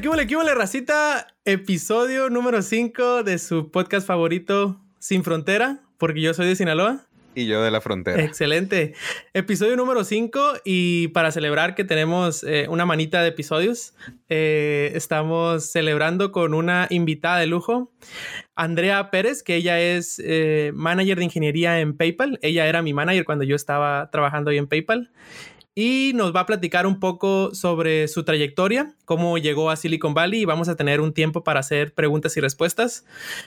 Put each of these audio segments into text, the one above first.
huele, qué huele, qué huele, racita? Episodio número 5 de su podcast favorito, Sin Frontera, porque yo soy de Sinaloa. Y yo de la frontera. Excelente. Episodio número 5 y para celebrar que tenemos eh, una manita de episodios, eh, estamos celebrando con una invitada de lujo, Andrea Pérez, que ella es eh, manager de ingeniería en PayPal. Ella era mi manager cuando yo estaba trabajando ahí en PayPal y nos va a platicar un poco sobre su trayectoria, cómo llegó a Silicon Valley y vamos a tener un tiempo para hacer preguntas y respuestas.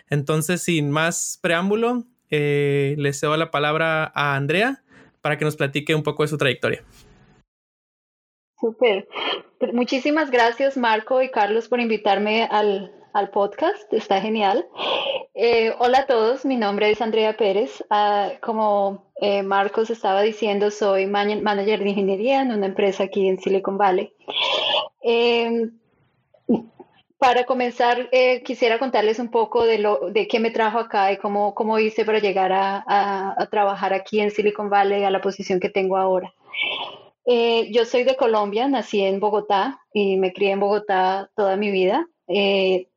Entonces, sin más preámbulo, eh, le cedo la palabra a Andrea para que nos platique un poco de su trayectoria. Súper. Muchísimas gracias Marco y Carlos por invitarme al, al podcast, está genial. Eh, hola a todos, mi nombre es Andrea Pérez. Ah, como eh, Marcos estaba diciendo, soy manager de ingeniería en una empresa aquí en Silicon Valley. Em, para comenzar, eh, quisiera contarles un poco de, lo, de qué me trajo acá y cómo, cómo hice para llegar a, a, trabajar aquí en Silicon Valley a la posición que tengo ahora. yo soy de Colombia, nací en Bogotá y me crié en Bogotá toda mi vida.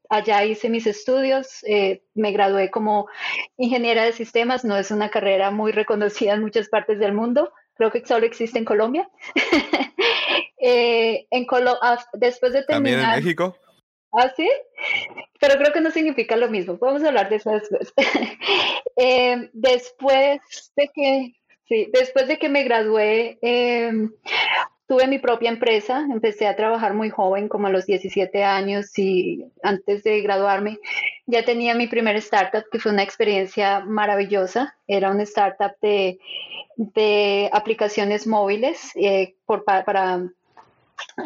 Allá hice mis estudios, eh, me gradué como ingeniera de sistemas, no es una carrera muy reconocida en muchas partes del mundo, creo que solo existe en Colombia. eh, en ah, después de terminar... ¿También en México? ¿Ah, sí? Pero creo que no significa lo mismo, podemos hablar de eso después. eh, después de que... Sí, después de que me gradué, eh, Tuve mi propia empresa, empecé a trabajar muy joven, como a los 17 años y antes de graduarme ya tenía mi primer startup, que fue una experiencia maravillosa. Era una startup de, de aplicaciones móviles eh, por, para...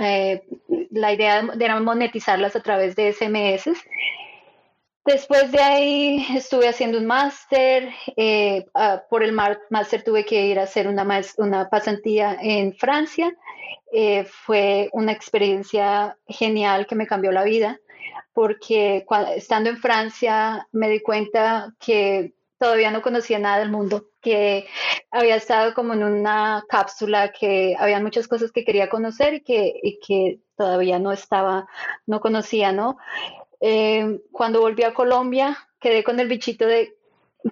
Eh, la idea era monetizarlas a través de SMS. Después de ahí estuve haciendo un máster. Eh, ah, por el máster tuve que ir a hacer una, una pasantía en Francia eh, fue una experiencia genial que me cambió la vida, porque estando en Francia me di cuenta que todavía no conocía nada del mundo, que había estado como en una cápsula, que había muchas cosas que quería conocer y que, que todavía no estaba, no conocía, ¿no? Eh, cuando volví a Colombia, quedé con el bichito de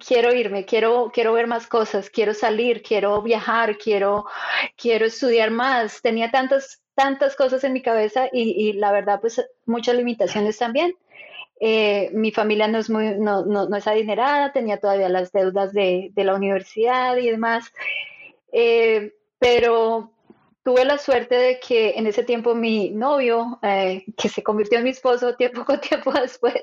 quiero irme, quiero, quiero ver más cosas, quiero salir, quiero viajar, quiero, quiero estudiar más. Tenía tantas, tantas cosas en mi cabeza y, la verdad, pues muchas limitaciones también. Eh, mi familia no es, muy, no, no, es adinerada, tenía todavía las deudas de, de la universidad y demás. Eh, pero tuve la suerte de que en ese tiempo mi novio, eh, que se convirtió en mi esposo tiempo, poco tiempo después,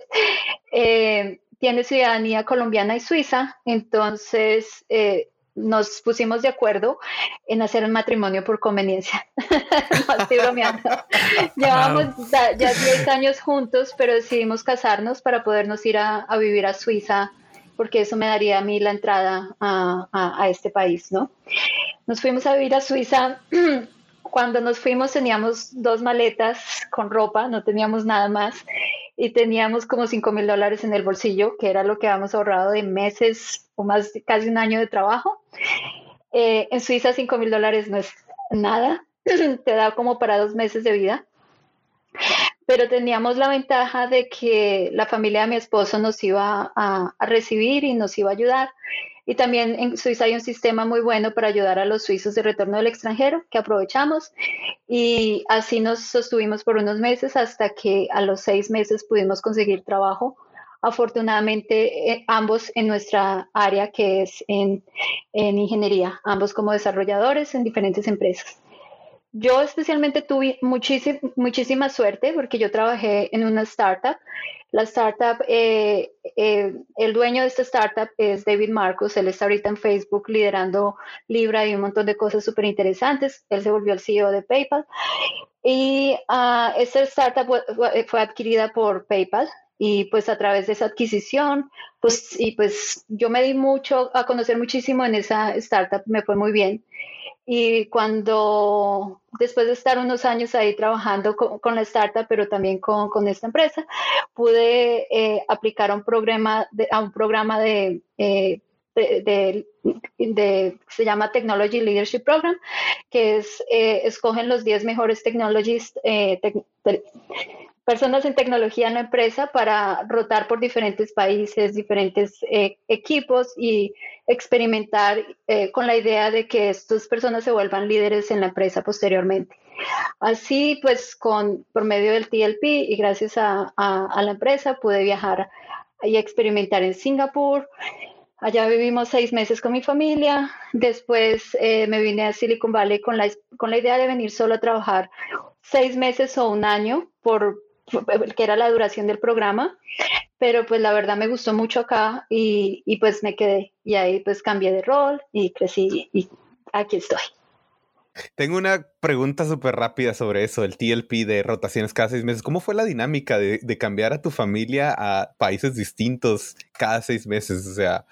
tiene ciudadanía colombiana y suiza, entonces eh, nos pusimos de acuerdo en hacer el matrimonio por conveniencia. no estoy bromeando. Llevamos ya 10 años juntos, pero decidimos casarnos para podernos ir a, vivir a Suiza, porque eso me daría a mí la entrada a, a este país, ¿no? Nos fuimos a vivir a Suiza. Cuando nos fuimos teníamos dos maletas con ropa, no teníamos nada más y teníamos como 5 mil dólares en el bolsillo, que era lo que habíamos ahorrado de meses o más, casi un año de trabajo. Eh, en Suiza 5 mil dólares no es nada, te da como para dos meses de vida. Pero teníamos la ventaja de que la familia de mi esposo nos iba a, a recibir y nos iba a ayudar. Y también en Suiza hay un sistema muy bueno para ayudar a los suizos de retorno del extranjero que aprovechamos. Y así nos sostuvimos por unos meses hasta que a los seis meses pudimos conseguir trabajo. Afortunadamente, eh, ambos en nuestra área, que es en, en ingeniería, ambos como desarrolladores en diferentes empresas. Yo especialmente tuve muchísima, muchísima suerte porque yo trabajé en una startup la startup, eh, eh, el dueño de esta startup es David Marcos, él está ahorita en Facebook liderando Libra y un montón de cosas súper interesantes. Él se volvió el CEO de PayPal. Y uh, esta startup fue adquirida por PayPal y pues a través de esa adquisición, pues y pues yo me di mucho a conocer muchísimo en esa startup, me fue muy bien. Y cuando, después de estar unos años ahí trabajando con, la startup, pero también con, con esta empresa, pude eh, aplicar a un programa de, a un programa de, eh, de, se llama Technology Leadership Program, que es, eh, escogen los 10 mejores technologies, personas en tecnología en la empresa para rotar por diferentes países, diferentes eh, equipos y experimentar eh, con la idea de que estas personas se vuelvan líderes en la empresa posteriormente. Así pues, con, por medio del TLP y gracias a, a la empresa pude viajar y experimentar en Singapur. Allá vivimos seis meses con mi familia. Después eh, me vine a Silicon Valley con la, con la idea de venir solo a trabajar seis meses o un año, por, que era la duración del programa. Pero pues la verdad me gustó mucho acá y, y pues me quedé. Y ahí pues cambié de rol y crecí y aquí estoy. Tengo una pregunta súper rápida sobre eso, el TLP de rotaciones cada seis meses. ¿Cómo fue la dinámica de, cambiar a tu familia a países distintos cada seis meses? O sea,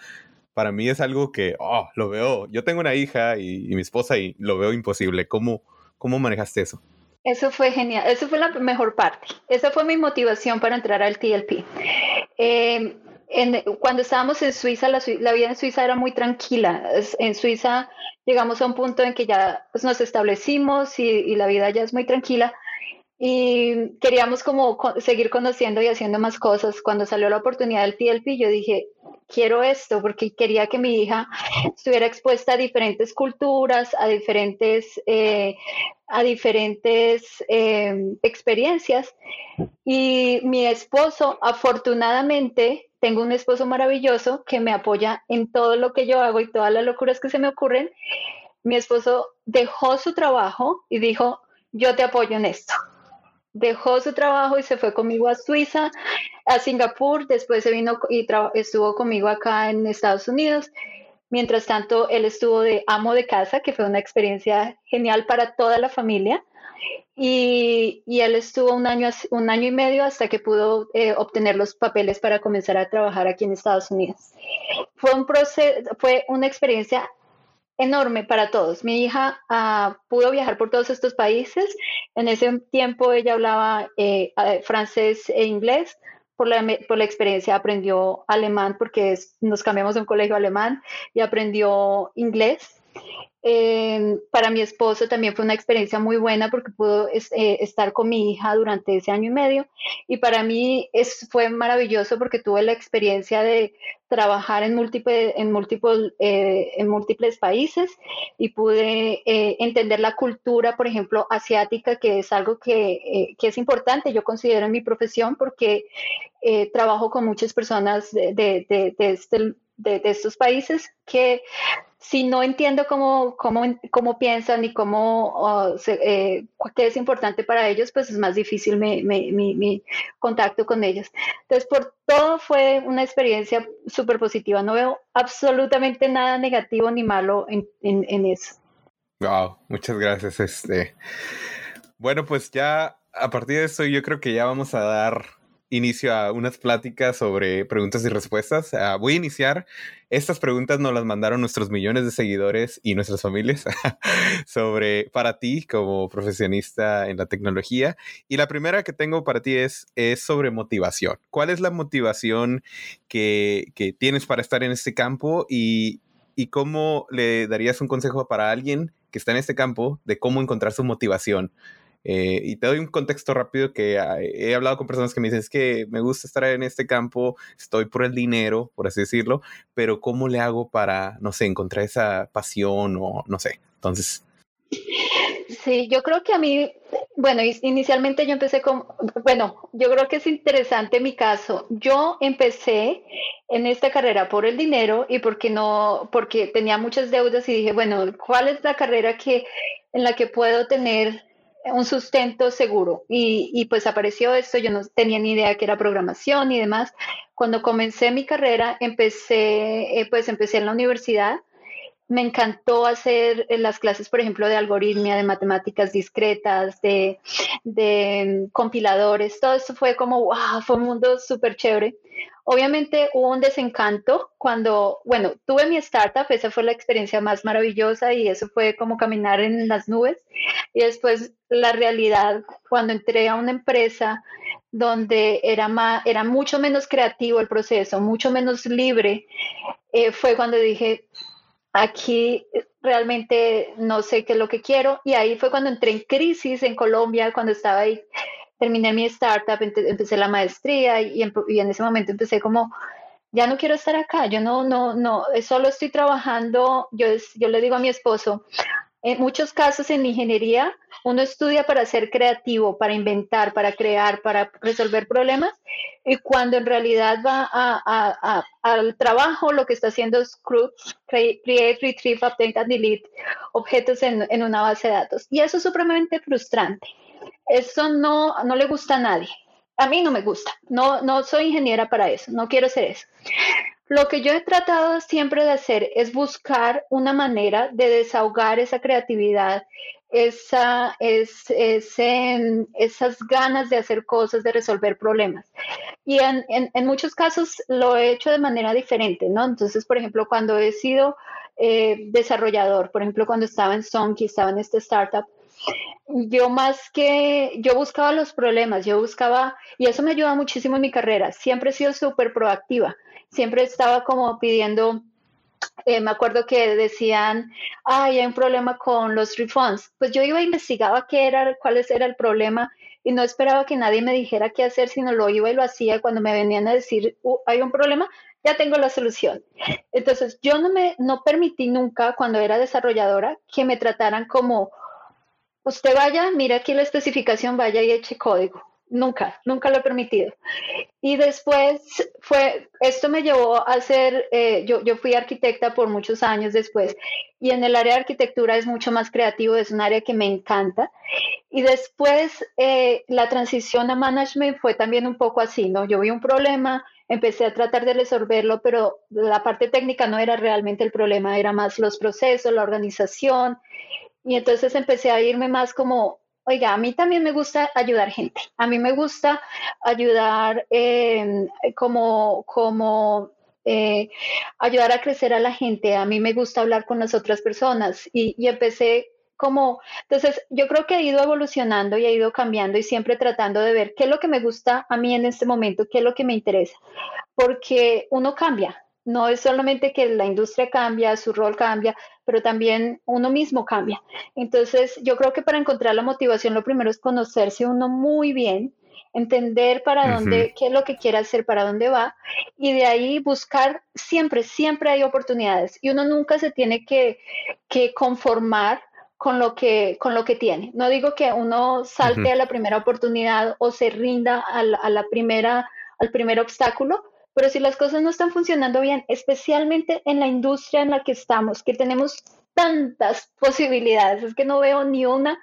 para mí es algo que, oh, lo veo. Yo tengo una hija y, mi esposa y lo veo imposible. ¿Cómo, ¿Cómo manejaste eso? Eso fue genial, eso fue la mejor parte. Esa fue mi motivación para entrar al TLP. Eh, cuando estábamos en Suiza, la, vida en Suiza era muy tranquila. En Suiza llegamos a un punto en que ya pues, nos establecimos y, la vida ya es muy tranquila y queríamos como seguir conociendo y haciendo más cosas. Cuando salió la oportunidad del TLP, yo dije, quiero esto porque quería que mi hija estuviera expuesta a diferentes culturas, a diferentes, eh, a diferentes em, experiencias. Y mi esposo, afortunadamente, tengo un esposo maravilloso que me apoya en todo lo que yo hago y todas las locuras que se me ocurren. Mi esposo dejó su trabajo y dijo, yo te apoyo en esto. Dejó su trabajo y se fue conmigo a Suiza, a Singapur, después se vino y estuvo conmigo acá en Estados Unidos. Mientras tanto, él estuvo de amo de casa, que fue una experiencia genial para toda la familia. Y, él estuvo un año, un año y medio hasta que pudo eh, obtener los papeles para comenzar a trabajar aquí en Estados Unidos. Fue, un proceso, fue una experiencia enorme para todos. Mi hija ah, pudo viajar por todos estos países. En ese tiempo ella hablaba eh, francés e inglés. Por la, por la, experiencia aprendió alemán porque nos cambiamos de un colegio alemán y aprendió inglés. Eh, para mi esposo también fue una experiencia muy buena porque pudo eh, estar con mi hija durante ese año y medio. Y para mí es, fue maravilloso porque tuve la experiencia de trabajar en, múltiples, en, múltiples, eh, en múltiples países y pude entender la cultura, por ejemplo, asiática, que es algo que, que, es importante, yo considero en mi profesión porque trabajo con muchas personas de, de, de, de este, de, estos países que si no entiendo cómo, cómo, cómo piensan y cómo eh, qué es importante para ellos, pues es más difícil mi, mi, contacto con ellos. Entonces, por todo fue una experiencia súper positiva. No veo absolutamente nada negativo ni malo en, en, en, eso. Wow, muchas gracias. Este. Bueno, pues ya a partir de eso yo creo que ya vamos a dar inicio a unas pláticas sobre preguntas y respuestas. Ah, voy a iniciar. Estas preguntas nos las mandaron nuestros millones de seguidores y nuestras familias sobre para ti como profesionista en la tecnología. Y la primera que tengo para ti es, es sobre motivación. ¿Cuál es la motivación que, que tienes para estar en este campo y, y cómo le darías un consejo para alguien que está en este campo de cómo encontrar su motivación? Eh, y te doy un contexto rápido que ah, he hablado con personas que me dicen, es que me gusta estar en este campo, estoy por el dinero, por así decirlo, pero ¿cómo le hago para, no sé, encontrar esa pasión o no sé? Entonces... Sí, yo creo que a mí, bueno, inicialmente yo empecé con, bueno, yo creo que es interesante mi caso. Yo empecé en esta carrera por el dinero y porque no, porque tenía muchas deudas y dije, bueno, ¿cuál es la carrera que en la que puedo tener un sustento seguro. Y, pues apareció esto, yo no tenía ni idea que era programación y demás. Cuando comencé mi carrera, empecé, eh, pues empecé en la universidad. Me encantó hacer eh, las clases, por ejemplo, de algoritmia, de matemáticas discretas, de, de compiladores. Todo esto fue como, wow, fue un mundo súper chévere. Obviamente hubo un desencanto cuando, bueno, tuve mi startup, esa fue la experiencia más maravillosa y eso fue como caminar en las nubes. Y después la realidad, cuando entré a una empresa donde era, más, era mucho menos creativo el proceso, mucho menos libre, eh, fue cuando dije, aquí realmente no sé qué es lo que quiero. Y ahí fue cuando entré en crisis en Colombia, cuando estaba ahí terminé mi startup, empecé la maestría y, y en ese momento empecé como ya no quiero estar acá, yo no, no, no, solo estoy trabajando, yo, yo le digo a mi esposo, en muchos casos en ingeniería uno estudia para ser creativo, para inventar, para crear, para resolver problemas y cuando en realidad va al trabajo lo que está haciendo es create, retrieve, update and delete objetos en, en, una base de datos. Y eso es supremamente frustrante. Eso no, no le gusta a nadie. A mí no me gusta, no, no soy ingeniera para eso, no quiero ser eso. Lo que yo he tratado siempre de hacer es buscar una manera de desahogar esa creatividad, esa, es, esas ganas de hacer cosas, de resolver problemas. Y en, en, muchos casos lo he hecho de manera diferente, ¿no? Entonces, por ejemplo, cuando he sido eh, desarrollador, por ejemplo, cuando estaba en Sonky, estaba en este startup, yo más que, yo buscaba los problemas, yo buscaba, y eso me ayuda muchísimo en mi carrera, siempre he sido súper proactiva, siempre estaba como pidiendo, eh, me acuerdo que decían, ay, hay un problema con los refunds, pues yo iba e investigaba qué era, cuál era el problema y no esperaba que nadie me dijera qué hacer, sino lo iba y lo hacía cuando me venían a decir, uh, hay un problema, ya tengo la solución. Entonces, yo no me, no permití nunca cuando era desarrolladora que me trataran como usted vaya, mira aquí la especificación, vaya y eche código. Nunca, nunca lo he permitido. Y después fue, esto me llevó a ser, eh, yo, yo fui arquitecta por muchos años después, y en el área de arquitectura es mucho más creativo, es un área que me encanta. Y después eh, la transición a management fue también un poco así, ¿no? Yo vi un problema, empecé a tratar de resolverlo, pero la parte técnica no era realmente el problema, era más los procesos, la organización, y entonces empecé a irme más como, oiga, a mí también me gusta ayudar gente, a mí me gusta ayudar em, como, como eh, ayudar a crecer a la gente, a mí me gusta hablar con las otras personas. Y, y empecé como, entonces yo creo que he ido evolucionando y he ido cambiando y siempre tratando de ver qué es lo que me gusta a mí en este momento, qué es lo que me interesa, porque uno cambia, no es solamente que la industria cambia, su rol cambia, pero también uno mismo cambia. Entonces, yo creo que para encontrar la motivación, lo primero es conocerse uno muy bien, entender para dónde, qué es lo que quiere hacer, para dónde va, y de ahí buscar siempre, siempre hay oportunidades. Y uno nunca se tiene que, conformar con lo que con lo que tiene. No digo que uno salte a la primera oportunidad o se rinda a a la primera al primer obstáculo, pero si las cosas no están funcionando bien, especialmente en la industria en la que estamos, que tenemos tantas posibilidades, es que no veo ni una,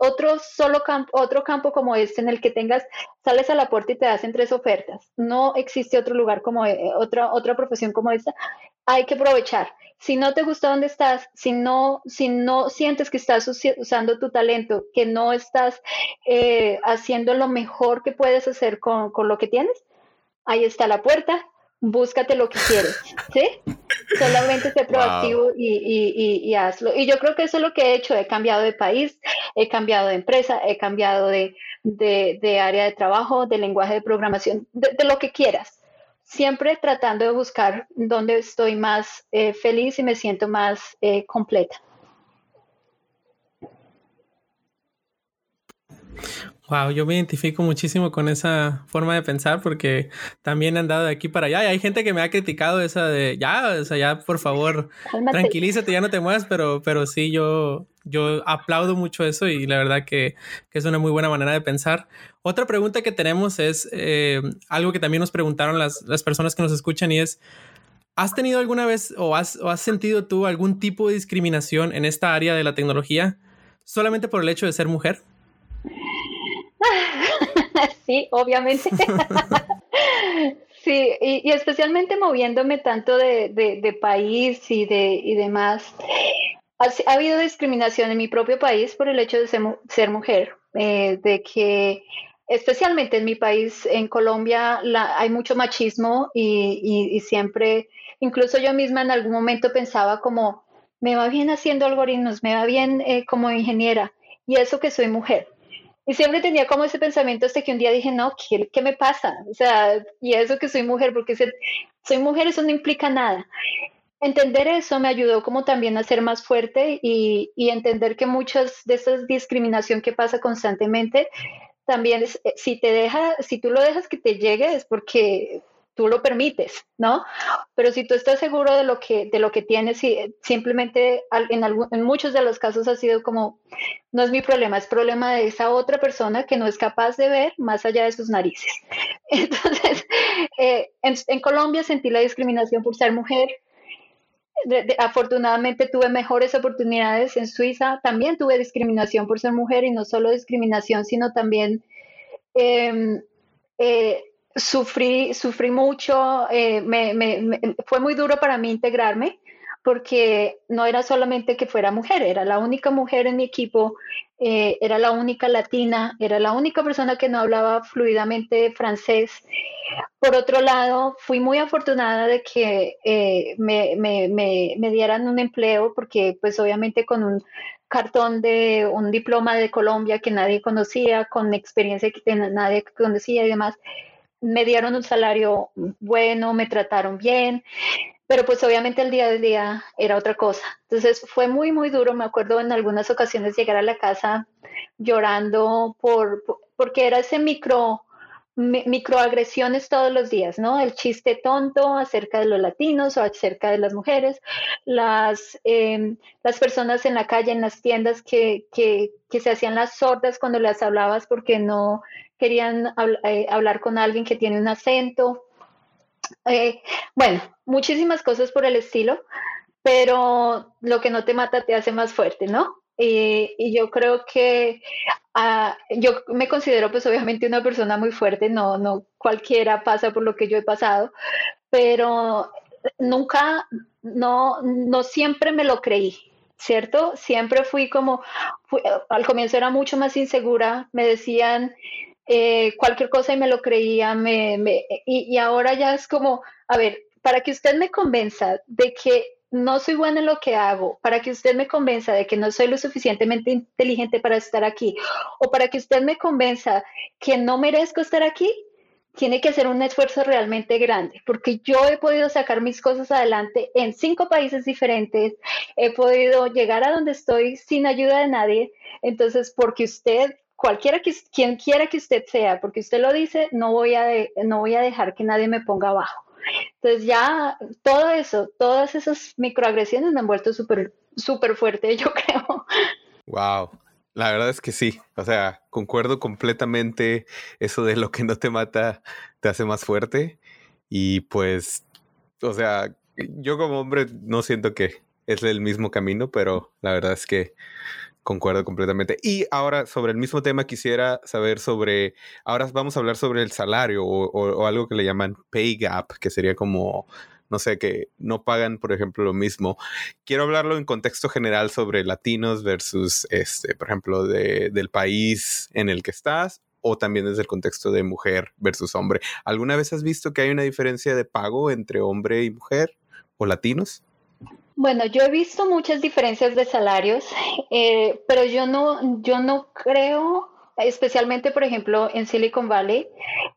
otro solo campo, otro campo como este en el que tengas, sales a la puerta y te hacen tres ofertas. No existe otro lugar como eh, otra, otra profesión como esta. Hay que aprovechar. Si no te gusta dónde estás, si no, si no sientes que estás usando tu talento, que no estás eh, haciendo lo mejor que puedes hacer con, con lo que tienes, ahí está la puerta, búscate lo que quieres, ¿sí? Solamente sé proactivo y, hazlo. Y yo creo que eso es lo que he hecho, he cambiado de país, he cambiado de empresa, he cambiado de, área de trabajo, de lenguaje de programación, de, lo que quieras. Siempre tratando de buscar dónde estoy más eh, feliz y me siento más eh, completa. Wow, yo me identifico muchísimo con esa forma de pensar porque también he andado de aquí para allá y hay gente que me ha criticado esa de ya, o sea, ya por favor, tranquilízate, ya no te muevas, pero, pero sí, yo, yo aplaudo mucho eso y la verdad que, es una muy buena manera de pensar. Otra pregunta que tenemos es eh, algo que también nos preguntaron las, las personas que nos escuchan y es, ¿has tenido alguna vez o has, o has sentido tú algún tipo de discriminación en esta área de la tecnología solamente por el hecho de ser mujer? sí, obviamente. sí, y, especialmente moviéndome tanto de, país y, de, y demás. Ha, habido discriminación en mi propio país por el hecho de ser, mujer, eh, de que especialmente en mi país, en Colombia, hay mucho machismo y, siempre, incluso yo misma en algún momento pensaba como, me va bien haciendo algoritmos, me va bien eh, como ingeniera, y eso que soy mujer. Y siempre tenía como ese pensamiento hasta que un día dije, no, ¿qué, qué me pasa? O sea, y eso que soy mujer, porque soy mujer, eso no implica nada. Entender eso me ayudó como también a ser más fuerte y, y entender que muchas de esas discriminación que pasa constantemente también eh, si te deja, si tú lo dejas que te llegue es porque tú lo permites, ¿no? Pero si tú estás seguro de lo que, de lo que tienes y simplemente en, en muchos de los casos ha sido como, no es mi problema, es problema de esa otra persona que no es capaz de ver más allá de sus narices. Entonces, eh, en, Colombia sentí la discriminación por ser mujer. afortunadamente tuve mejores oportunidades en Suiza. También tuve discriminación por ser mujer y no solo discriminación, sino también em, eh, sufrí, sufrí mucho, eh, me, fue muy duro para mí integrarme porque no era solamente que fuera mujer, era la única mujer en mi equipo, eh, era la única latina, era la única persona que no hablaba fluidamente francés. Por otro lado, fui muy afortunada de que eh, me, me, me, dieran un empleo porque pues obviamente con un cartón de un diploma de Colombia que nadie conocía, con experiencia que nadie conocía y demás, me dieron un salario bueno, me trataron bien, pero pues obviamente el día del día era otra cosa. Entonces fue muy, muy duro. Me acuerdo en algunas ocasiones llegar a la casa llorando por, porque era ese micro microagresiones todos los días, ¿no? El chiste tonto acerca de los latinos o acerca de las mujeres, las, em, las personas en la calle, en las tiendas que, que, se hacían las sordas cuando las hablabas porque no querían eh, hablar con alguien que tiene un acento. Eh, bueno, muchísimas cosas por el estilo, pero lo que no te mata te hace más fuerte, ¿no? Y yo creo que ah, yo me considero pues obviamente una persona muy fuerte, no, no cualquiera pasa por lo que yo he pasado, pero nunca, no, no siempre me lo creí, ¿cierto? Siempre fui como, al comienzo era mucho más insegura, me decían eh, cualquier cosa y me lo creía, me, me, y, y ahora ya es como, a ver, para que usted me convenza de que no soy buena en lo que hago, para que usted me convenza de que no soy lo suficientemente inteligente para estar aquí, o para que usted me convenza que no merezco estar aquí, tiene que hacer un esfuerzo realmente grande, porque yo he podido sacar mis cosas adelante en cinco países diferentes, he podido llegar a donde estoy sin ayuda de nadie, entonces porque usted cualquiera que quien quiera que usted sea, porque usted lo dice, no voy a no voy a dejar que nadie me ponga abajo. Entonces ya todo eso, todas esas microagresiones me han vuelto súper, súper fuerte, yo creo. Wow. La verdad es que sí, o sea, concuerdo completamente eso de lo que no te mata te hace más fuerte y pues, o sea, yo como hombre no siento que es el mismo camino, pero la verdad es que Concuerdo completamente. Y ahora, sobre el mismo tema, quisiera saber sobre, ahora vamos a hablar sobre el salario o, algo que le llaman pay gap, que sería como, no sé, que no pagan, por ejemplo, lo mismo. Quiero hablarlo en contexto general sobre latinos versus, este, por ejemplo, de, del país en el que estás o también desde el contexto de mujer versus hombre. ¿Alguna vez has visto que hay una diferencia de pago entre hombre y mujer o latinos? Bueno, yo he visto muchas diferencias de salarios, eh, pero yo no, yo no creo, especialmente por ejemplo en Silicon Valley,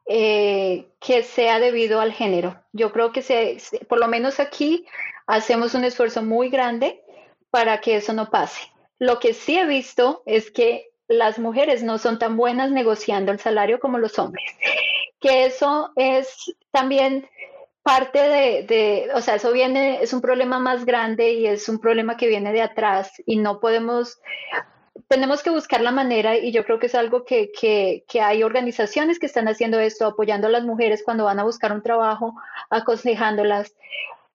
eh, que sea debido al género. Yo creo que se, por lo menos aquí hacemos un esfuerzo muy grande para que eso no pase. Lo que sí he visto es que las mujeres no son tan buenas negociando el salario como los hombres, que eso es también parte de, o sea, eso viene, es un problema más grande y es un problema que viene de atrás y no podemos, tenemos que buscar la manera y yo creo que es algo que, que, que hay organizaciones que están haciendo esto, apoyando a las mujeres cuando van a buscar un trabajo, aconsejándolas.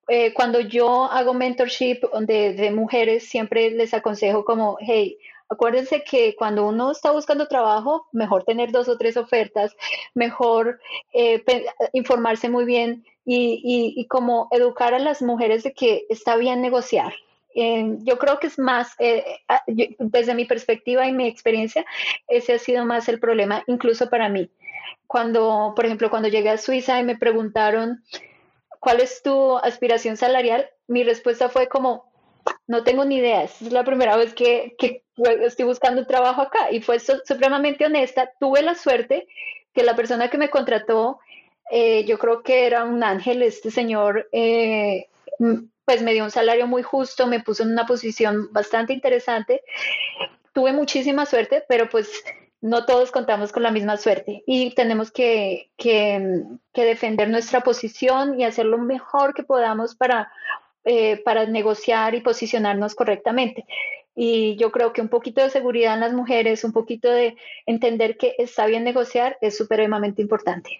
Eh, cuando yo hago mentorship de, de mujeres, siempre les aconsejo como, hey, Acuérdense que cuando uno está buscando trabajo, mejor tener dos o tres ofertas, mejor eh, informarse muy bien y, y, como educar a las mujeres de que está bien negociar. Eh, yo creo que es más, eh, desde mi perspectiva y mi experiencia, ese ha sido más el problema, incluso para mí. Cuando, por ejemplo, cuando llegué a Suiza y me preguntaron, ¿cuál es tu aspiración salarial? Mi respuesta fue como, no tengo ni idea, es la primera vez que, que estoy buscando un trabajo acá y fue supremamente honesta. Tuve la suerte que la persona que me contrató, eh, yo creo que era un ángel, este señor, eh, pues me dio un salario muy justo, me puso en una posición bastante interesante. Tuve muchísima suerte, pero pues no todos contamos con la misma suerte y tenemos que, que, defender nuestra posición y hacer lo mejor que podamos para, eh, para negociar y posicionarnos correctamente. Y yo creo que un poquito de seguridad en las mujeres, un poquito de entender que está bien negociar es supremamente importante.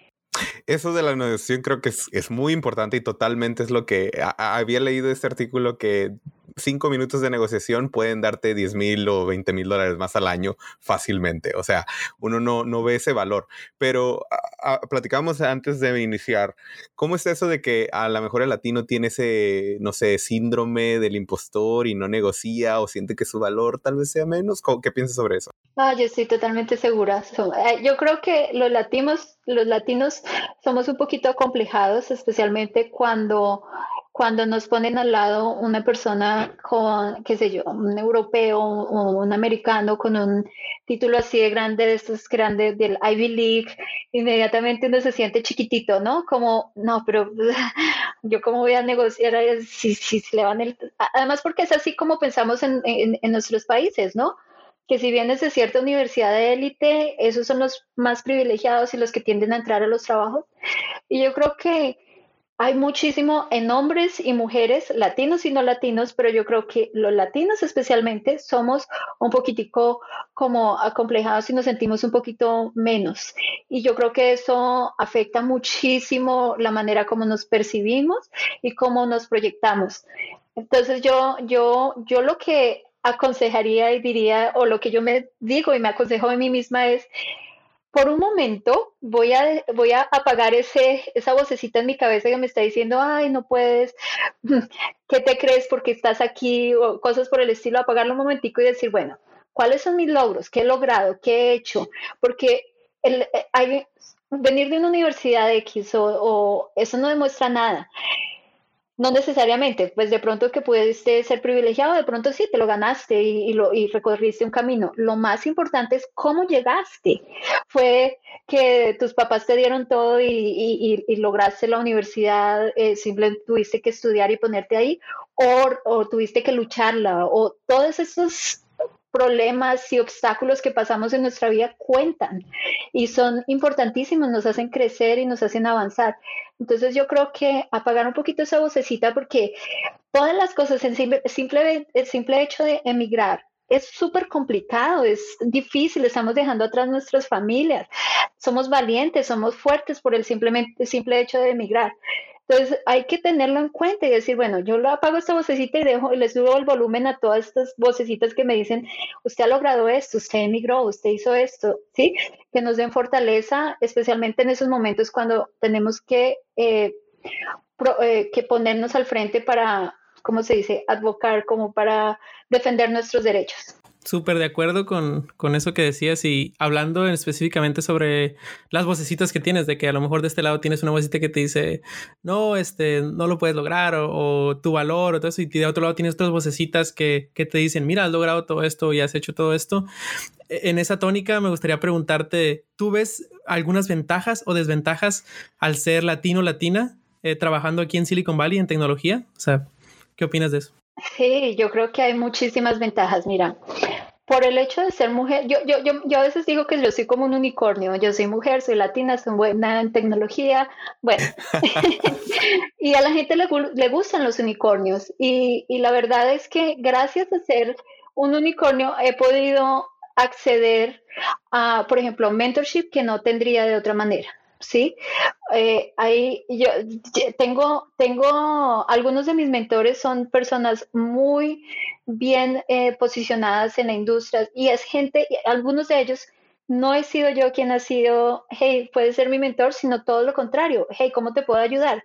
Eso de la negociación creo que es, es, muy importante y totalmente es lo que había leído este artículo que cinco minutos de negociación pueden darte 10 mil o 20 mil dólares más al año fácilmente. O sea, uno no, no ve ese valor. Pero platicamos antes de iniciar, ¿cómo es eso de que a lo mejor el latino tiene ese, no sé, síndrome del impostor y no negocia o siente que su valor tal vez sea menos? ¿Qué piensas sobre eso? Ah, yo estoy totalmente segura. Eh, yo creo que los latinos, los latinos somos un poquito acomplejados, especialmente cuando cuando nos ponen al lado una persona con, qué sé yo, un europeo o un americano con un título así de grande, de estos grandes del Ivy League, inmediatamente uno se siente chiquitito, ¿no? Como, no, pero yo cómo voy a negociar si, si se le van el... Además porque es así como pensamos en, en, en nuestros países, ¿no? que si vienes de cierta universidad de élite, esos son los más privilegiados y los que tienden a entrar a los trabajos. Y yo creo que hay muchísimo en hombres y mujeres, latinos y no latinos, pero yo creo que los latinos especialmente somos un poquitico como acomplejados y nos sentimos un poquito menos. Y yo creo que eso afecta muchísimo la manera como nos percibimos y cómo nos proyectamos. Entonces yo, yo, yo lo que aconsejaría y diría, o lo que yo me digo y me aconsejo a mí misma es, por un momento voy a, voy a apagar ese, esa vocecita en mi cabeza que me está diciendo, ay, no puedes, ¿qué te crees porque estás aquí? o cosas por el estilo, apagarlo un momentico y decir, bueno, ¿cuáles son mis logros? ¿Qué he logrado? ¿Qué he hecho? Porque el, eh, venir de una universidad X o eso no demuestra nada. No necesariamente, pues de pronto que pudiste ser privilegiado, de pronto sí, te lo ganaste y, lo, y recorriste un camino. Lo más importante es cómo llegaste. Fue que tus papás te dieron todo y, lograste la universidad, eh, simplemente tuviste que estudiar y ponerte ahí, o, o tuviste que lucharla, o todos esos problemas y obstáculos que pasamos en nuestra vida cuentan y son importantísimos, nos hacen crecer y nos hacen avanzar. Entonces yo creo que apagar un poquito esa vocecita porque todas las cosas, en simple, simple, el simple hecho de emigrar, es súper complicado, es difícil, estamos dejando atrás nuestras familias, somos valientes, somos fuertes por el simplemente, simple hecho de emigrar. Entonces hay que tenerlo en cuenta y decir, bueno, yo lo apago esta vocecita y dejo y le subo el volumen a todas estas vocecitas que me dicen, usted ha logrado esto, usted emigró, usted hizo esto, ¿sí? Que nos den fortaleza, especialmente en esos momentos cuando tenemos que, eh, eh, que ponernos al frente para, ¿cómo se dice?, advocar, como para defender nuestros derechos. Súper de acuerdo con, con, eso que decías y hablando específicamente sobre las vocecitas que tienes, de que a lo mejor de este lado tienes una vocecita que te dice, no, este, no lo puedes lograr o, tu valor o todo eso, y de otro lado tienes otras vocecitas que, que, te dicen, mira, has logrado todo esto y has hecho todo esto. E, en esa tónica me gustaría preguntarte, ¿tú ves algunas ventajas o desventajas al ser latino latina eh, trabajando aquí en Silicon Valley en tecnología? O sea, ¿qué opinas de eso? Sí, yo creo que hay muchísimas ventajas. Mira, por el hecho de ser mujer, yo, yo, yo, yo, a veces digo que yo soy como un unicornio, yo soy mujer, soy latina, soy buena en tecnología, bueno, y a la gente le, le gustan los unicornios y, y, la verdad es que gracias a ser un unicornio he podido acceder a, por ejemplo, mentorship que no tendría de otra manera. ¿Sí? Eh, ahí yo tengo, tengo, algunos de mis mentores son personas muy bien eh, posicionadas en la industria y es gente, algunos de ellos no he sido yo quien ha sido, hey, puedes ser mi mentor, sino todo lo contrario, hey, ¿cómo te puedo ayudar?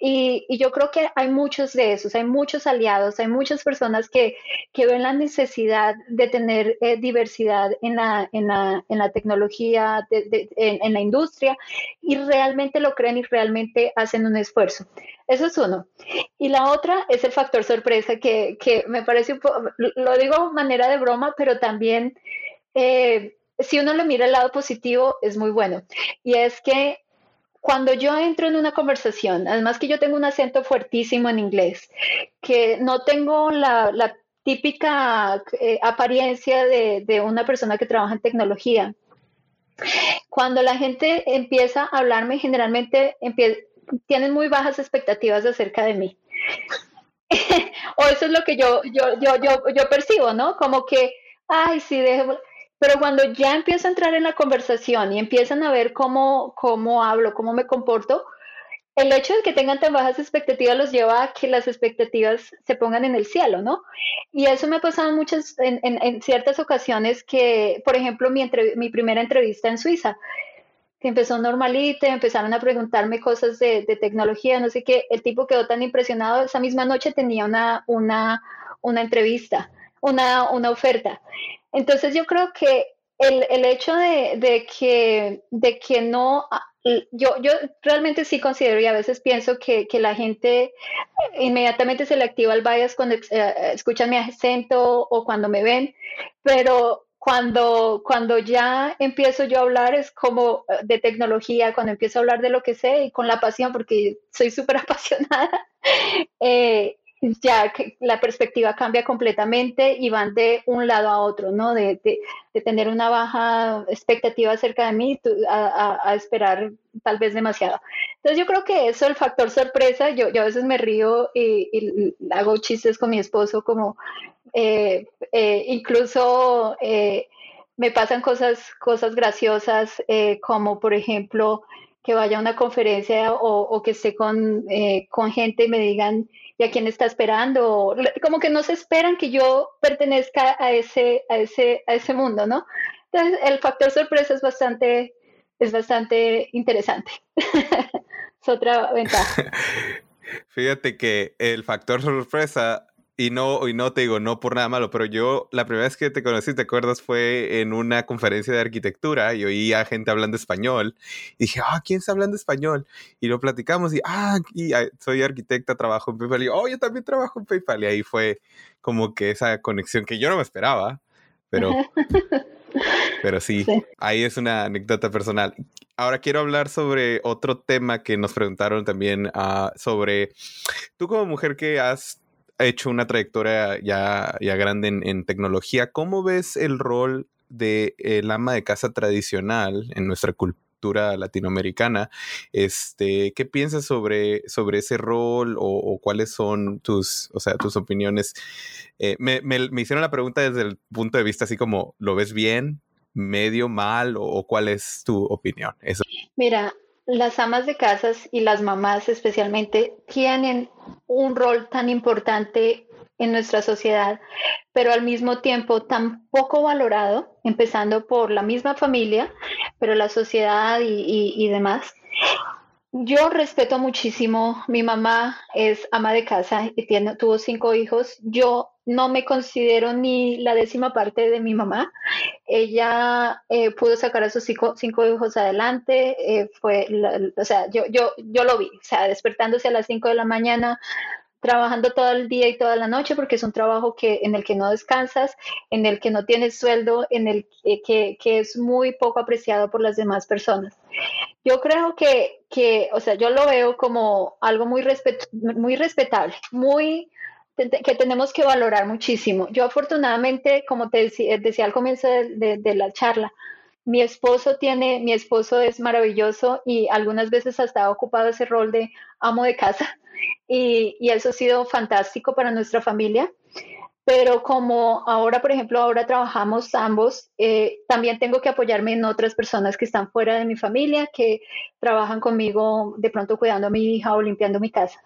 Y, yo creo que hay muchos de esos, hay muchos aliados, hay muchas personas que, ven la necesidad de tener eh, diversidad en la, en la, en la tecnología, en, la industria, y realmente lo creen y realmente hacen un esfuerzo. Eso es uno. Y la otra es el factor sorpresa, que, me parece lo digo de manera de broma, pero también... Eh, si uno lo mira al lado positivo, es muy bueno. Y es que cuando yo entro en una conversación, además que yo tengo un acento fuertísimo en inglés, que no tengo la, típica eh, apariencia de, una persona que trabaja en tecnología, Cuando la gente empieza a hablarme, generalmente tienen muy bajas expectativas acerca de mí. o eso es lo que yo, yo, yo, yo, yo percibo, ¿no? Como que, ay, sí, dejo... Pero cuando ya empiezo a entrar en la conversación y empiezan a ver cómo, cómo hablo, cómo me comporto, el hecho de que tengan tan bajas expectativas los lleva a que las expectativas se pongan en el cielo, ¿no? Y eso me ha pasado muchas, en, en, ciertas ocasiones que, por ejemplo, mi, mi primera entrevista en Suiza, que empezó normalita, empezaron a preguntarme cosas de, de, tecnología, no sé qué, el tipo quedó tan impresionado, esa misma noche tenía una, una, una entrevista, una, una oferta. Entonces yo creo que el, el hecho de, de, que, de que no yo, yo realmente sí considero y a veces pienso que, la gente inmediatamente se le activa el bias cuando eh, escuchan mi acento o cuando me ven, pero cuando, cuando ya empiezo yo a hablar es como eh, de tecnología, cuando empiezo a hablar de lo que sé y con la pasión, porque soy súper apasionada, eh, ya que la perspectiva cambia completamente y van de un lado a otro, ¿no? De, de, tener una baja expectativa acerca de mí a, a, esperar tal vez demasiado. Entonces yo creo que eso, el factor sorpresa, yo, yo a veces me río y, hago chistes con mi esposo como eh, eh, incluso eh, me pasan cosas, cosas graciosas como por ejemplo que vaya a una conferencia o, que esté con, con gente y me digan, y a quién está esperando, como que no se esperan que yo pertenezca a ese, a ese, a ese mundo, ¿no? Entonces, el factor sorpresa es bastante, es bastante interesante. es otra ventaja. Fíjate que el factor sorpresa y no, y no te digo, no por nada malo, pero yo la primera vez que te conocí, ¿te acuerdas? Fue en una conferencia de arquitectura y oía gente hablando español. Y dije, ah, ¿quién está hablando español? Y lo platicamos y, ah, y, ah, soy arquitecta, trabajo en PayPal. Y, oh, yo también trabajo en PayPal. Y ahí fue como que esa conexión que yo no me esperaba, pero, pero sí, ahí es una anécdota personal. Ahora quiero hablar sobre otro tema que nos preguntaron también uh, sobre, tú como mujer que has hecho una trayectoria ya, ya grande en, tecnología. ¿Cómo ves el rol del el ama de casa tradicional en nuestra cultura latinoamericana? Este, ¿Qué piensas sobre, sobre ese rol o, cuáles son tus, o sea, tus opiniones? Eh, me, hicieron la pregunta desde el punto de vista así como, ¿lo ves bien? medio mal o, cuál es tu opinión? Eso. Mira, las amas de casas y las mamás especialmente tienen un rol tan importante en nuestra sociedad, pero al mismo tiempo tan poco valorado, empezando por la misma familia, pero la sociedad y, demás. Yo respeto muchísimo, mi mamá es ama de casa y tiene, tuvo cinco hijos. Yo no me considero ni la décima parte de mi mamá. Ella eh, pudo sacar a sus cinco, hijos adelante, eh, fue, o sea, yo, yo, yo lo vi, o sea, despertándose a las cinco de la mañana, trabajando todo el día y toda la noche porque es un trabajo que, en el que no descansas, en el que no tienes sueldo, en el que, que, es muy poco apreciado por las demás personas. Yo creo que, que o sea, yo lo veo como algo muy, muy respetable, muy que tenemos que valorar muchísimo. Yo afortunadamente, como te decía, al comienzo de, la charla, mi esposo tiene, mi esposo es maravilloso y algunas veces ha ocupado ese rol de amo de casa y, eso ha sido fantástico para nuestra familia. Pero como ahora, por ejemplo, ahora trabajamos ambos, eh, también tengo que apoyarme en otras personas que están fuera de mi familia, que trabajan conmigo de pronto cuidando a mi hija o limpiando mi casa.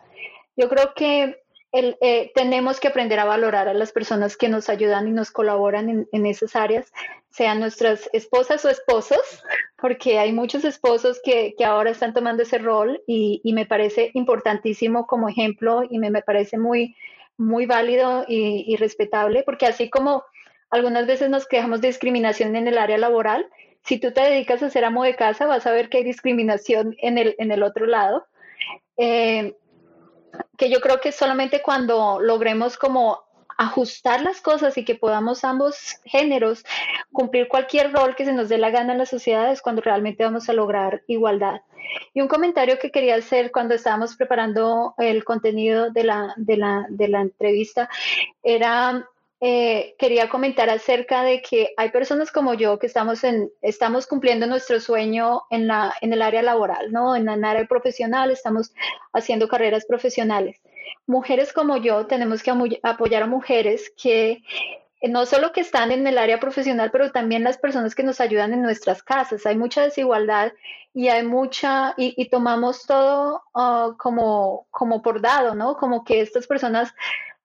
Yo creo que eh, tenemos que aprender a valorar a las personas que nos ayudan y nos colaboran en, esas áreas, sean nuestras esposas o esposos, porque hay muchos esposos que, ahora están tomando ese rol y, me parece importantísimo como ejemplo y me, me parece muy, muy válido y, respetable, porque así como algunas veces nos quejamos de discriminación en el área laboral, si tú te dedicas a ser amo de casa, vas a ver que hay discriminación en el, en el otro lado. Eh, que yo creo que solamente cuando logremos como ajustar las cosas y que podamos ambos géneros cumplir cualquier rol que se nos dé la gana en la sociedad es cuando realmente vamos a lograr igualdad. Y un comentario que quería hacer cuando estábamos preparando el contenido de la, de la, de la entrevista era eh, quería comentar acerca de que hay personas como yo que estamos, en, estamos cumpliendo nuestro sueño en, la, en el área laboral, ¿no? En el área profesional, estamos haciendo carreras profesionales. Mujeres como yo tenemos que apoyar a mujeres que no solo que están en el área profesional, pero también las personas que nos ayudan en nuestras casas. Hay mucha desigualdad y hay mucha, y, tomamos todo ah, como, como por dado, ¿no? Como que estas personas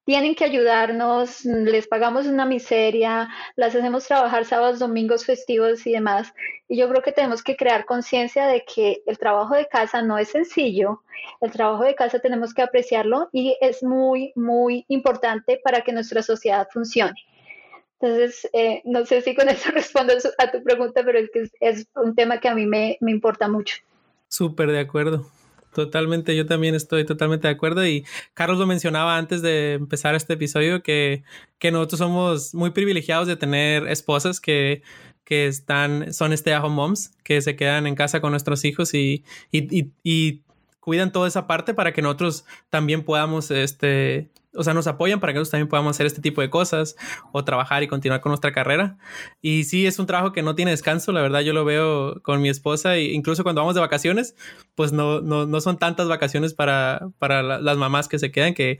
tienen que ayudarnos, les pagamos una miseria, las hacemos trabajar sábados, domingos, festivos y demás. Y yo creo que tenemos que crear conciencia de que el trabajo de casa no es sencillo, el trabajo de casa tenemos que apreciarlo y es muy, muy importante para que nuestra sociedad funcione. Entonces, eh, no sé si con eso respondo a tu pregunta, pero es que es, un tema que a mí me, me importa mucho. Súper de acuerdo. Totalmente, yo también estoy totalmente de acuerdo y Carlos lo mencionaba antes de empezar este episodio que, que nosotros somos muy privilegiados de tener esposas que, que están, son stay at home moms, que se quedan en casa con nuestros hijos y, y, y, y cuidan toda esa parte para que nosotros también podamos este, o sea, nos apoyan para que nosotros también podamos hacer este tipo de cosas o trabajar y continuar con nuestra carrera. Y sí, es un trabajo que no tiene descanso, la verdad yo lo veo con mi esposa e incluso cuando vamos de vacaciones, pues no, no, no son tantas vacaciones para, para las mamás que se quedan, que,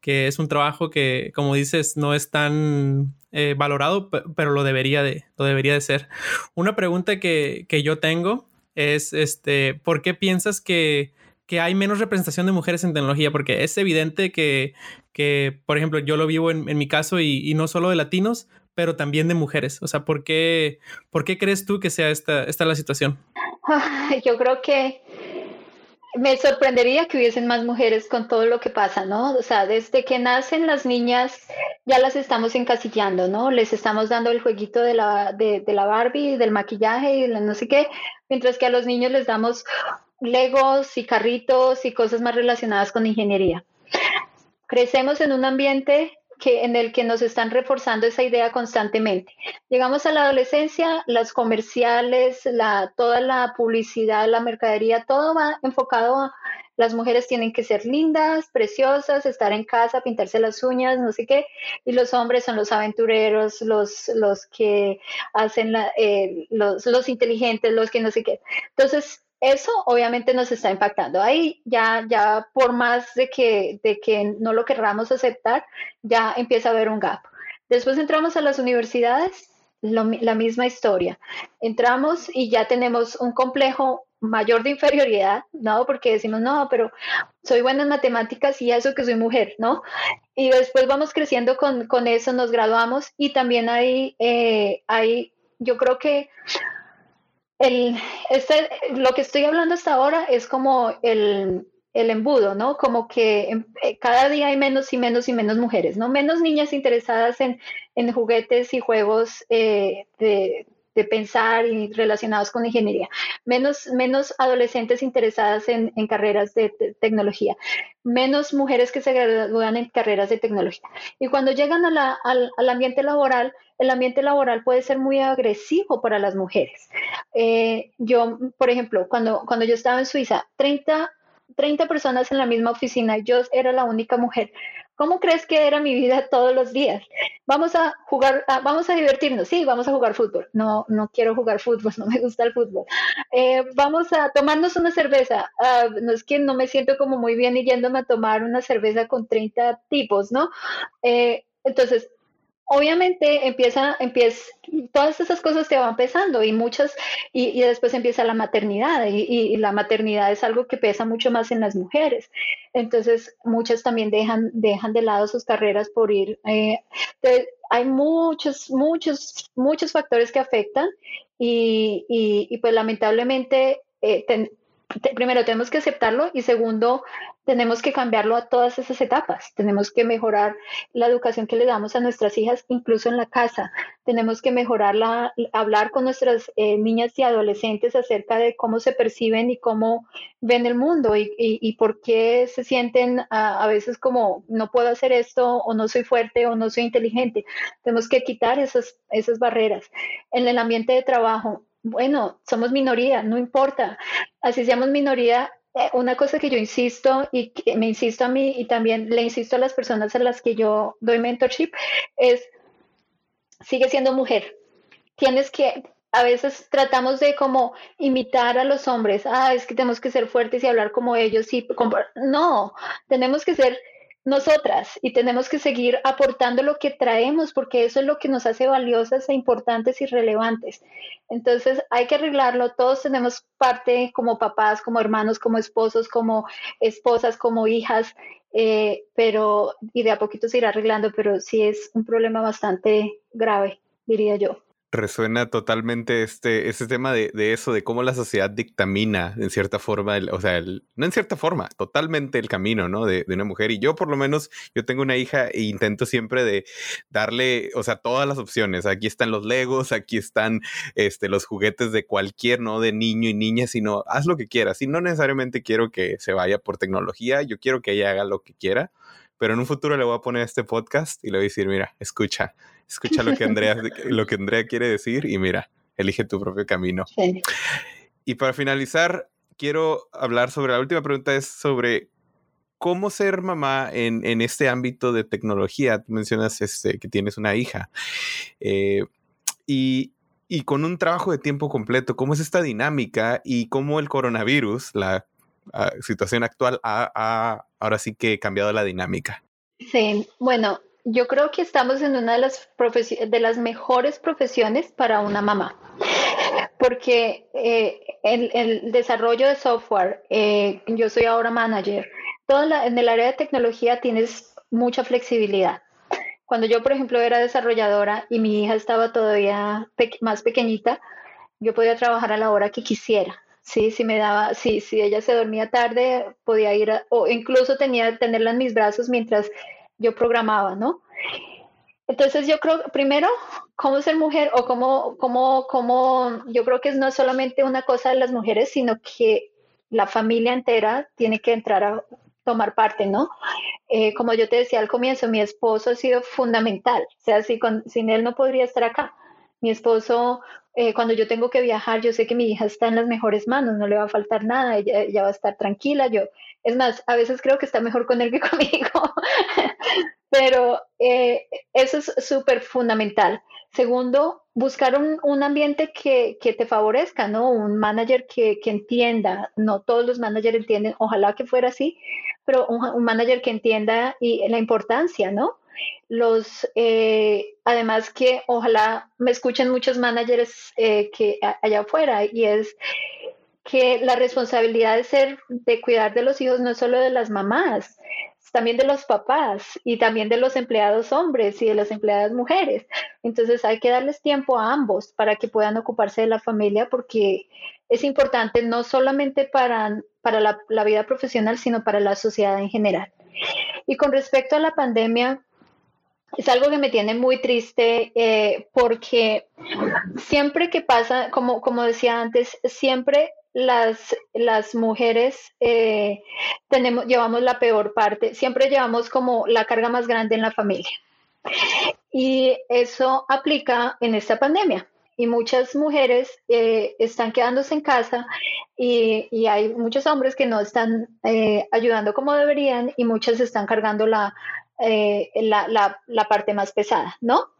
que es un trabajo que, como dices, no es tan eh, valorado, pero lo debería de, lo debería de ser. Una pregunta que, que yo tengo es, este, ¿por qué piensas que que hay menos representación de mujeres en tecnología, porque es evidente que, que por ejemplo, yo lo vivo en, mi caso y, no solo de latinos, pero también de mujeres. O sea, ¿por qué, ¿por qué crees tú que sea esta, esta la situación? Yo creo que me sorprendería que hubiesen más mujeres con todo lo que pasa, ¿no? O sea, desde que nacen las niñas ya las estamos encasillando, ¿no? Les estamos dando el jueguito de la, de, de la Barbie, del maquillaje y no sé qué, mientras que a los niños les damos legos y carritos y cosas más relacionadas con ingeniería. Crecemos en un ambiente que, en el que nos están reforzando esa idea constantemente. Llegamos a la adolescencia, las comerciales, la, toda la publicidad, la mercadería, todo va enfocado a las mujeres tienen que ser lindas, preciosas, estar en casa, pintarse las uñas, no sé qué, y los hombres son los aventureros, los, los que hacen eh, los, los inteligentes, los que no sé qué. Entonces, eso obviamente nos está impactando. Ahí ya, ya por más de que, de que no lo querramos aceptar, ya empieza a haber un gap. Después entramos a las universidades, la misma historia. Entramos y ya tenemos un complejo mayor de inferioridad, ¿no? Porque decimos, no, pero soy buena en matemáticas y eso que soy mujer, ¿no? Y después vamos creciendo con, con eso, nos graduamos y también hay, eh, hay yo creo que el, este, lo que estoy hablando hasta ahora es como el, el embudo, ¿no? Como que em, eh, cada día hay menos y menos y menos mujeres, ¿no? Menos niñas interesadas en, en juguetes y juegos eh, de, de pensar y relacionados con ingeniería, menos, menos adolescentes interesadas en, carreras de, tecnología, menos mujeres que se gradúan en carreras de tecnología. Y cuando llegan a al, ambiente laboral, el ambiente laboral puede ser muy agresivo para las mujeres. Eh, yo, por ejemplo, cuando, cuando yo estaba en Suiza, 30 30 personas en la misma oficina, yo era la única mujer. ¿Cómo crees que era mi vida todos los días? Vamos a jugar, ah, vamos a divertirnos, sí, vamos a jugar fútbol. No, no quiero jugar fútbol, no me gusta el fútbol. Eh, vamos a tomarnos una cerveza. Ah, no es que no me siento como muy bien yéndome a tomar una cerveza con 30 tipos, ¿no? Eh, entonces, obviamente empieza, empieza, todas esas cosas te van pesando y muchas, y, después empieza la maternidad y, la maternidad es algo que pesa mucho más en las mujeres. Entonces, muchas también dejan, dejan de lado sus carreras por ir. Eh, hay muchos, muchos, muchos factores que afectan y, pues lamentablemente eh, primero tenemos que aceptarlo y segundo tenemos que cambiarlo a todas esas etapas. Tenemos que mejorar la educación que le damos a nuestras hijas, incluso en la casa. Tenemos que mejorar la, hablar con nuestras eh, niñas y adolescentes acerca de cómo se perciben y cómo ven el mundo y, por qué se sienten a, a, veces como no puedo hacer esto o no soy fuerte o no soy inteligente. Tenemos que quitar esas, esas barreras. En el ambiente de trabajo, bueno, somos minoría, no importa. Así seamos minoría, eh, una cosa que yo insisto y que me insisto a mí y también le insisto a las personas a las que yo doy mentorship es sigue siendo mujer. Tienes que, a veces tratamos de como imitar a los hombres, ah, es que tenemos que ser fuertes y hablar como ellos, y no, tenemos que ser nosotras y tenemos que seguir aportando lo que traemos porque eso es lo que nos hace valiosas e importantes y relevantes. Entonces hay que arreglarlo, todos tenemos parte como papás, como hermanos, como esposos, como esposas, como hijas, eh, pero y de a poquito se irá arreglando, pero sí es un problema bastante grave, diría yo resuena totalmente este, este tema de, eso, de cómo la sociedad dictamina en cierta forma, o sea, no en cierta forma, totalmente el camino, ¿no? De, una mujer. Y yo por lo menos, yo tengo una hija e intento siempre de darle, o sea, todas las opciones. Aquí están los legos, aquí están este, los juguetes de cualquier, no de niño y niña, sino haz lo que quieras. Y no necesariamente quiero que se vaya por tecnología, yo quiero que ella haga lo que quiera. Pero en un futuro le voy a poner este podcast y le voy a decir, mira, escucha, escucha lo que Andrea, lo que Andrea quiere decir y mira, elige tu propio camino. Y para finalizar, quiero hablar sobre, la última pregunta es sobre cómo ser mamá en, en este ámbito de tecnología. Tú mencionas este, que tienes una hija. Eh, y, y con un trabajo de tiempo completo, ¿cómo es esta dinámica y cómo el coronavirus, la situación actual, ha, ahora sí que cambiado la dinámica? Sí, bueno, yo creo que estamos en una de las, de las mejores profesiones para una mamá, porque eh, el, desarrollo de software, eh, yo soy ahora manager, todo en el área de tecnología tienes mucha flexibilidad. Cuando yo, por ejemplo, era desarrolladora y mi hija estaba todavía más pequeñita, yo podía trabajar a la hora que quisiera. Sí, si me daba, sí, si ella se dormía tarde, podía ir, o incluso tenía tenerla en mis brazos mientras yo programaba, ¿no? Entonces yo creo, primero, cómo ser mujer o cómo, cómo, cómo, yo creo que no es solamente una cosa de las mujeres, sino que la familia entera tiene que entrar a tomar parte, ¿no? Eh, como yo te decía al comienzo, mi esposo ha sido fundamental, o sea, si sin él no podría estar acá. Mi esposo, eh, cuando yo tengo que viajar, yo sé que mi hija está en las mejores manos, no le va a faltar nada, ella, ella va a estar tranquila, yo, es más, a veces creo que está mejor con él que conmigo, pero eh, eso es súper fundamental. Segundo, buscar un, ambiente que, te favorezca, ¿no? Un manager que, entienda, no todos los managers entienden, ojalá que fuera así, pero un, manager que entienda y la importancia, ¿no? Los, eh, además que ojalá me escuchen muchos managers eh, que allá afuera y es que la responsabilidad de ser, de cuidar de los hijos no es solo de las mamás, también de los papás y también de los empleados hombres y de las empleadas mujeres. Entonces hay que darles tiempo a ambos para que puedan ocuparse de la familia porque es importante no solamente para, para la, vida profesional, sino para la sociedad en general. Y con respecto a la pandemia, es algo que me tiene muy triste eh, porque siempre que pasa, como, como decía antes, siempre las, las mujeres eh, tenemos, llevamos la peor parte, siempre llevamos como la carga más grande en la familia. Y eso aplica en esta pandemia. Y muchas mujeres eh, están quedándose en casa y, hay muchos hombres que no están ayudando como deberían y muchas están cargando la, la, la parte más pesada, ¿no?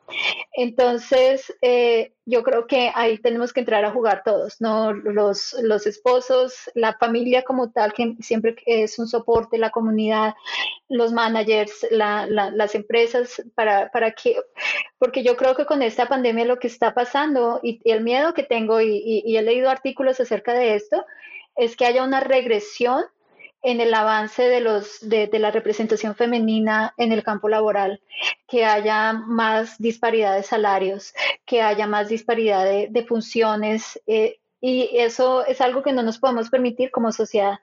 Entonces, eh, yo creo que ahí tenemos que entrar a jugar todos, ¿no? Los, los esposos, la familia como tal, que siempre es un soporte, la comunidad, los managers, las empresas, para, para que, porque yo creo que con esta pandemia lo que está pasando y, el miedo que tengo, y he leído artículos acerca de esto, es que haya una regresión en el avance de, los, de, la representación femenina en el campo laboral, que haya más disparidad de salarios, que haya más disparidad de, funciones. Eh, y eso es algo que no nos podemos permitir como sociedad.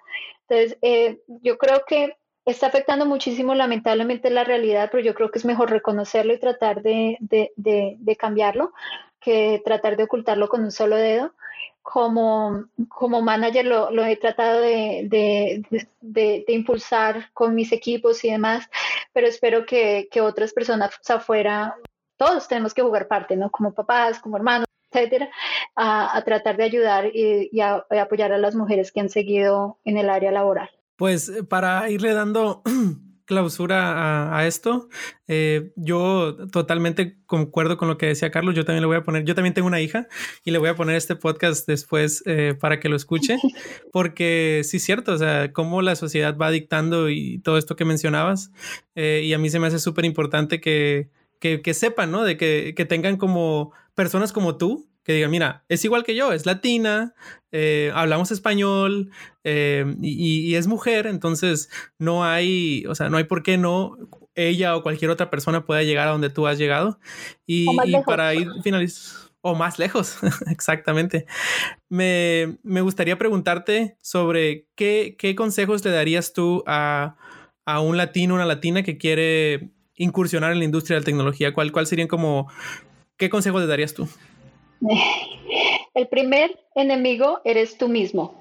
Entonces, eh, yo creo que está afectando muchísimo lamentablemente la realidad, pero yo creo que es mejor reconocerlo y tratar de, de cambiarlo que tratar de ocultarlo con un solo dedo como, como manager lo, lo he tratado de, de, impulsar con mis equipos y demás, pero espero que, que, otras personas afuera, todos tenemos que jugar parte, ¿no? Como papás, como hermanos, etcétera, a, a tratar de ayudar y, y, a, apoyar a las mujeres que han seguido en el área laboral. Pues eh, para irle dando clausura a, esto. Eh, yo totalmente concuerdo con lo que decía Carlos. Yo también le voy a poner, yo también tengo una hija y le voy a poner este podcast después eh, para que lo escuche, porque sí es cierto, o sea, cómo la sociedad va dictando y todo esto que mencionabas. Eh, y a mí se me hace súper importante que, que, sepan, ¿no? De que, que tengan como personas como tú que digan, mira, es igual que yo, es latina, eh, hablamos español eh, y, es mujer, entonces no hay, o sea, no hay por qué no ella o cualquier otra persona pueda llegar a donde tú has llegado. Y, para ir finalizando, o más lejos, exactamente. Me, me, gustaría preguntarte sobre qué, qué consejos le darías tú a, a un latino, una latina que quiere incursionar en la industria de la tecnología. ¿Cuál, cuál serían como, qué consejos le darías tú? El primer enemigo eres tú mismo.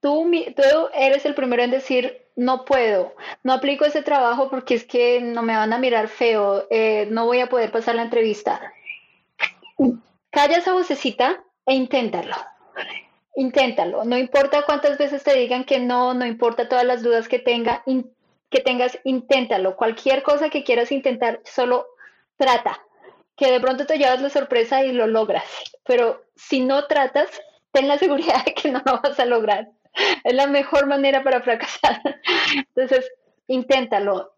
Tú, tú, eres el primero en decir, no puedo, no aplico ese trabajo porque es que no me van a mirar feo, eh, no voy a poder pasar la entrevista. Calla esa vocecita e inténtalo. Inténtalo. No importa cuántas veces te digan que no, no importa todas las dudas que, tenga, que tengas, inténtalo. Cualquier cosa que quieras intentar, solo trata que de pronto te llevas la sorpresa y lo logras, pero si no tratas, ten la seguridad de que no lo vas a lograr. Es la mejor manera para fracasar. Entonces, inténtalo,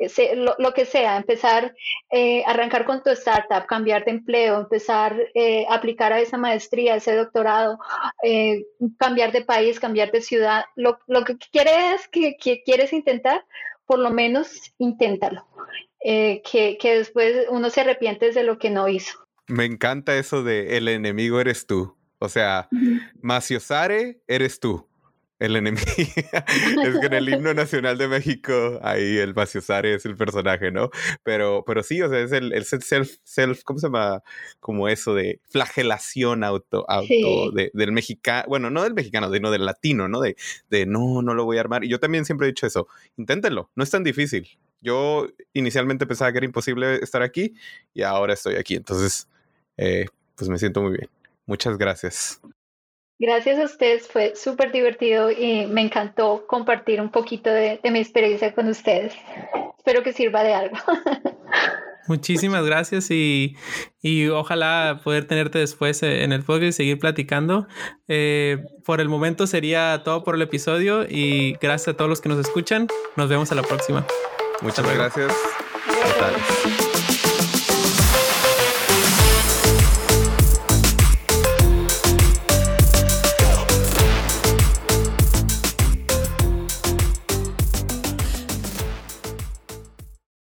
lo, que sea, empezar, eh, arrancar con tu startup, cambiar de empleo, empezar a eh, aplicar a esa maestría, ese doctorado, eh, cambiar de país, cambiar de ciudad, lo, que quieres que, que quieres intentar, por lo menos inténtalo. Eh, que, después uno se arrepiente de lo que no hizo. Me encanta eso de el enemigo eres tú. O sea, Maciosare eres tú. El enemigo. es que en el himno nacional de México, ahí el Maciosare es el personaje, ¿no? Pero, pero sí, o sea, es el, self, self, ¿cómo se llama? Como eso de flagelación auto, auto del mexicano, bueno, no del mexicano, sino del latino, ¿no? De, de no, no lo voy a armar. Y yo también siempre he dicho eso, inténtenlo, no es tan difícil. Yo inicialmente pensaba que era imposible estar aquí y ahora estoy aquí. Entonces, eh, pues me siento muy bien. Muchas gracias. Gracias a ustedes, fue súper divertido y me encantó compartir un poquito de, mi experiencia con ustedes. Espero que sirva de algo. Muchísimas gracias y, ojalá poder tenerte después eh, en el podcast y seguir platicando. Eh, por el momento sería todo por el episodio y gracias a todos los que nos escuchan. Nos vemos a la próxima. Muchas gracias.